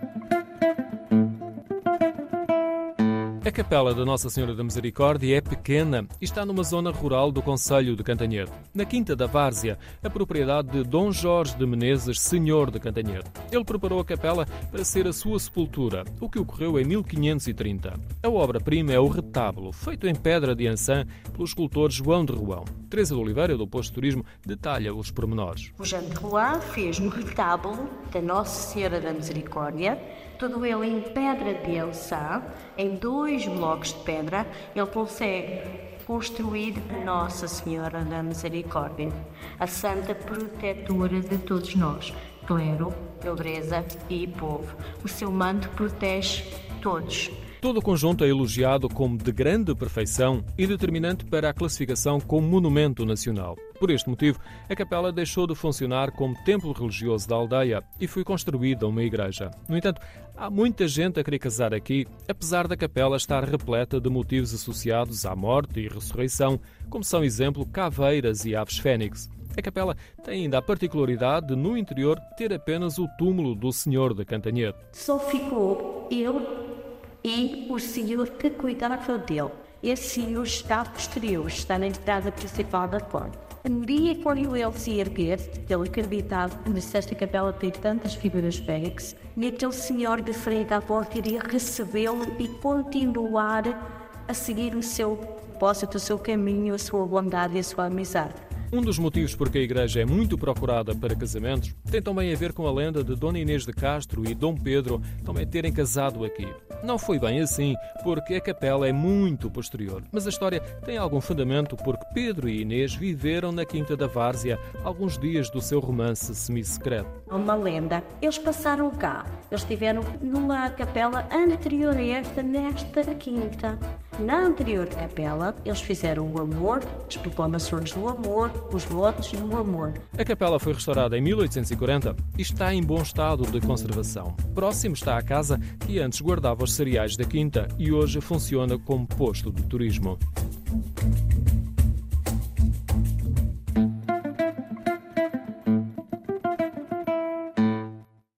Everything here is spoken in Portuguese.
thank you A capela da Nossa Senhora da Misericórdia é pequena e está numa zona rural do Conselho de Cantanhede, na Quinta da Várzea, a propriedade de Dom Jorge de Menezes, senhor de Cantanhede. Ele preparou a capela para ser a sua sepultura, o que ocorreu em 1530. A obra-prima é o retábulo, feito em pedra de ançã pelo escultor João de Ruão. Teresa de Oliveira, do Posto Turismo, detalha os pormenores. O Jean de Rouen fez no retábulo da Nossa Senhora da Misericórdia, todo ele em pedra de Elçã, em dois blocos de pedra, ele consegue construir Nossa Senhora da Misericórdia, a santa protetora de todos nós, clero, pobreza e povo. O seu manto protege todos. Todo o conjunto é elogiado como de grande perfeição e determinante para a classificação como monumento nacional. Por este motivo, a capela deixou de funcionar como templo religioso da aldeia e foi construída uma igreja. No entanto, há muita gente a querer casar aqui, apesar da capela estar repleta de motivos associados à morte e ressurreição, como são exemplo caveiras e aves fênix. A capela tem ainda a particularidade de, no interior, ter apenas o túmulo do Senhor da Cantanhede. Só ficou ele e o senhor que cuidava dele. Esse senhor está posterior, está na entrada principal da porta. No dia quando ele se erguer, ele acreditava que esta capela tem tantas figuras fênix, e aquele senhor de frente à porta iria recebê-lo e continuar a seguir o seu propósito, o seu caminho, a sua bondade e a sua amizade. Um dos motivos por que a igreja é muito procurada para casamentos tem também a ver com a lenda de Dona Inês de Castro e Dom Pedro também terem casado aqui. Não foi bem assim, porque a capela é muito posterior. Mas a história tem algum fundamento porque Pedro e Inês viveram na Quinta da Várzea alguns dias do seu romance semi-secreto. Uma lenda. Eles passaram cá. Eles estiveram numa capela anterior a esta, nesta quinta. Na anterior capela, eles fizeram o amor, as proclamações do amor, os votos do amor. A capela foi restaurada em 1840 e está em bom estado de conservação. Próximo está a casa que antes guardava os cereais da quinta e hoje funciona como posto de turismo.